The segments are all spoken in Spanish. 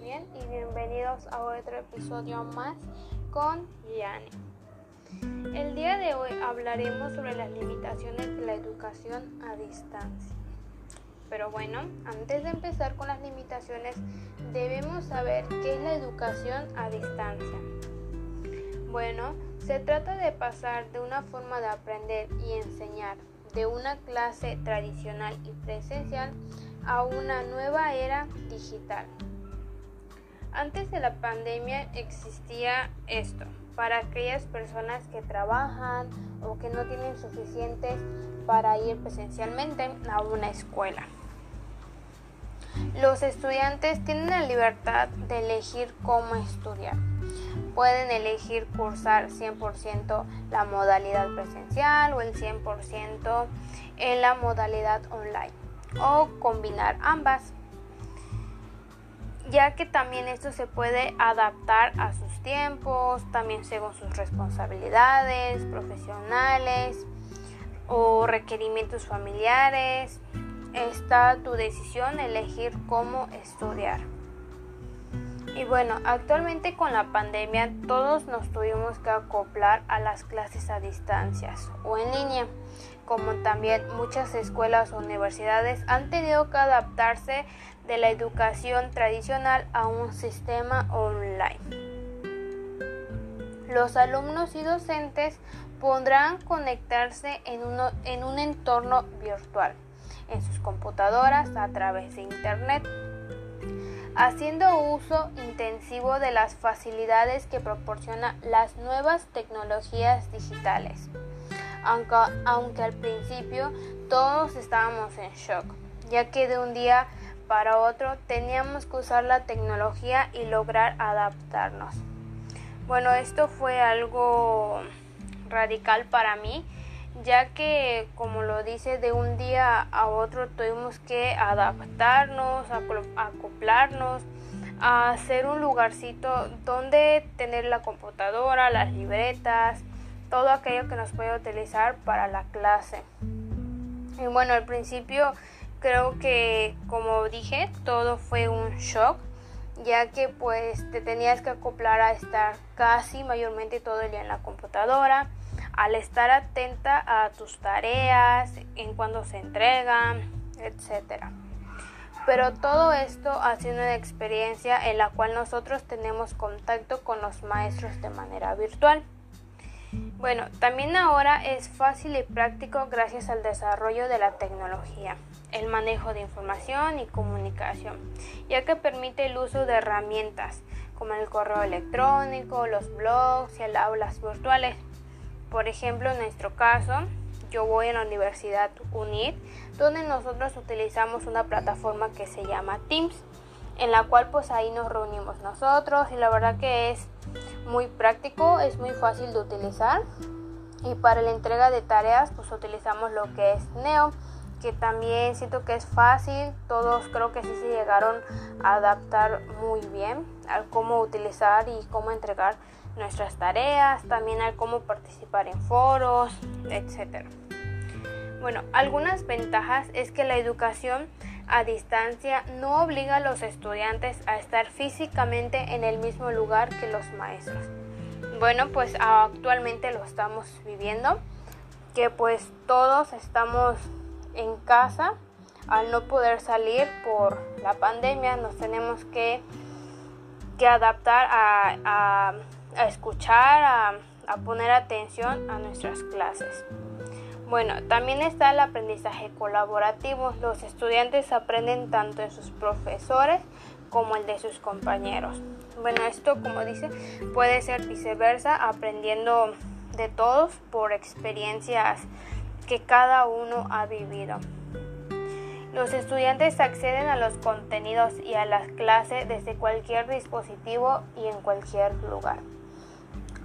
bien y bienvenidos a otro episodio más con Yani. El día de hoy hablaremos sobre las limitaciones de la educación a distancia. Pero bueno, antes de empezar con las limitaciones, debemos saber qué es la educación a distancia. Bueno, se trata de pasar de una forma de aprender y enseñar de una clase tradicional y presencial a una nueva era digital. Antes de la pandemia existía esto para aquellas personas que trabajan o que no tienen suficientes para ir presencialmente a una escuela. Los estudiantes tienen la libertad de elegir cómo estudiar. Pueden elegir cursar 100% la modalidad presencial o el 100% en la modalidad online o combinar ambas ya que también esto se puede adaptar a sus tiempos, también según sus responsabilidades profesionales o requerimientos familiares. Está tu decisión elegir cómo estudiar. Y bueno, actualmente con la pandemia todos nos tuvimos que acoplar a las clases a distancias o en línea, como también muchas escuelas o universidades han tenido que adaptarse de la educación tradicional a un sistema online. Los alumnos y docentes podrán conectarse en, en un entorno virtual, en sus computadoras a través de Internet haciendo uso intensivo de las facilidades que proporciona las nuevas tecnologías digitales. Aunque, aunque, al principio todos estábamos en shock, ya que de un día para otro teníamos que usar la tecnología y lograr adaptarnos. Bueno, esto fue algo radical para mí, ya que como lo dice de un día a otro tuvimos que adaptarnos, acoplarnos, a hacer un lugarcito donde tener la computadora, las libretas, todo aquello que nos puede utilizar para la clase. Y bueno, al principio creo que como dije, todo fue un shock, ya que pues te tenías que acoplar a estar casi mayormente todo el día en la computadora al estar atenta a tus tareas, en cuando se entregan, etc. Pero todo esto ha sido una experiencia en la cual nosotros tenemos contacto con los maestros de manera virtual. Bueno, también ahora es fácil y práctico gracias al desarrollo de la tecnología, el manejo de información y comunicación, ya que permite el uso de herramientas como el correo electrónico, los blogs y el aulas virtuales por ejemplo, en nuestro caso, yo voy a la Universidad UNIT, donde nosotros utilizamos una plataforma que se llama Teams, en la cual pues ahí nos reunimos nosotros y la verdad que es muy práctico, es muy fácil de utilizar. Y para la entrega de tareas pues utilizamos lo que es Neo, que también siento que es fácil, todos creo que sí se llegaron a adaptar muy bien al cómo utilizar y cómo entregar nuestras tareas, también al cómo participar en foros, etc. Bueno, algunas ventajas es que la educación a distancia no obliga a los estudiantes a estar físicamente en el mismo lugar que los maestros. Bueno, pues actualmente lo estamos viviendo, que pues todos estamos en casa al no poder salir por la pandemia, nos tenemos que, que adaptar a a escuchar, a, poner atención a nuestras clases. Bueno, también está el aprendizaje colaborativo. Los estudiantes aprenden tanto de sus profesores como el de sus compañeros. Bueno, esto como dice puede ser viceversa, aprendiendo de todos por experiencias que cada uno ha vivido. Los estudiantes acceden a los contenidos y a las clases desde cualquier dispositivo y en cualquier lugar.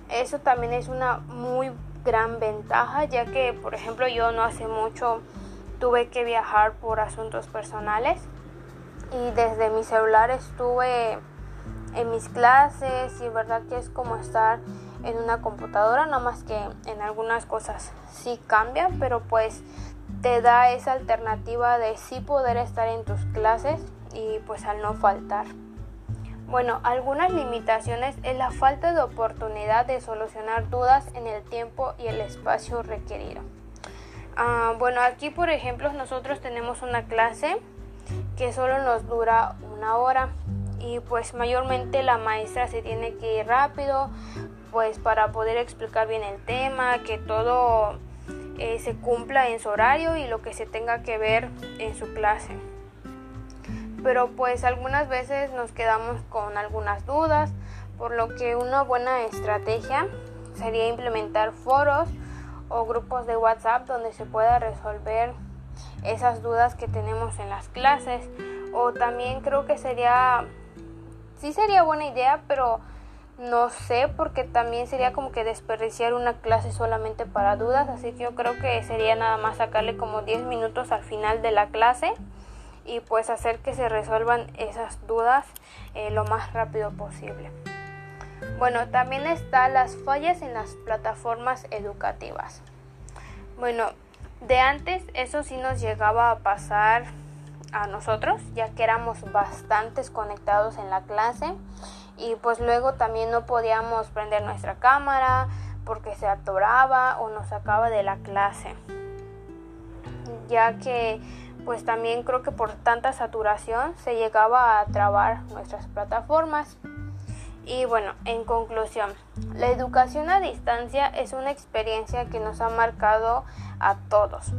Eso también es una muy gran ventaja, ya que, por ejemplo, yo no hace mucho tuve que viajar por asuntos personales y desde mi celular estuve en mis clases y verdad que es como estar en una computadora, no más que en algunas cosas sí cambia, pero pues te da esa alternativa de sí poder estar en tus clases y pues al no faltar. Bueno, algunas limitaciones es la falta de oportunidad de solucionar dudas en el tiempo y el espacio requerido. Ah, bueno, aquí por ejemplo nosotros tenemos una clase que solo nos dura una hora y pues mayormente la maestra se tiene que ir rápido pues para poder explicar bien el tema, que todo eh, se cumpla en su horario y lo que se tenga que ver en su clase. Pero pues algunas veces nos quedamos con algunas dudas, por lo que una buena estrategia sería implementar foros o grupos de WhatsApp donde se pueda resolver esas dudas que tenemos en las clases. O también creo que sería sí sería buena idea pero no sé porque también sería como que desperdiciar una clase solamente para dudas así que yo creo que sería nada más sacarle como 10 minutos al final de la clase y pues hacer que se resuelvan esas dudas eh, lo más rápido posible. Bueno, también están las fallas en las plataformas educativas. Bueno, de antes eso sí nos llegaba a pasar a nosotros, ya que éramos bastantes conectados en la clase y pues luego también no podíamos prender nuestra cámara porque se atoraba o nos sacaba de la clase, ya que pues también creo que por tanta saturación se llegaba a trabar nuestras plataformas. Y bueno, en conclusión, la educación a distancia es una experiencia que nos ha marcado a todos.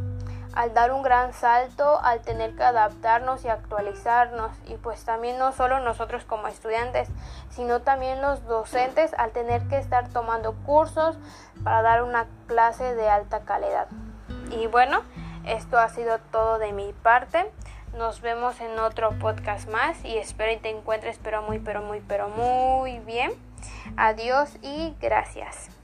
Al dar un gran salto, al tener que adaptarnos y actualizarnos, y pues también no solo nosotros como estudiantes, sino también los docentes al tener que estar tomando cursos para dar una clase de alta calidad. Y bueno, esto ha sido todo de mi parte. Nos vemos en otro podcast más y espero y te encuentres pero muy pero muy pero muy bien. Adiós y gracias.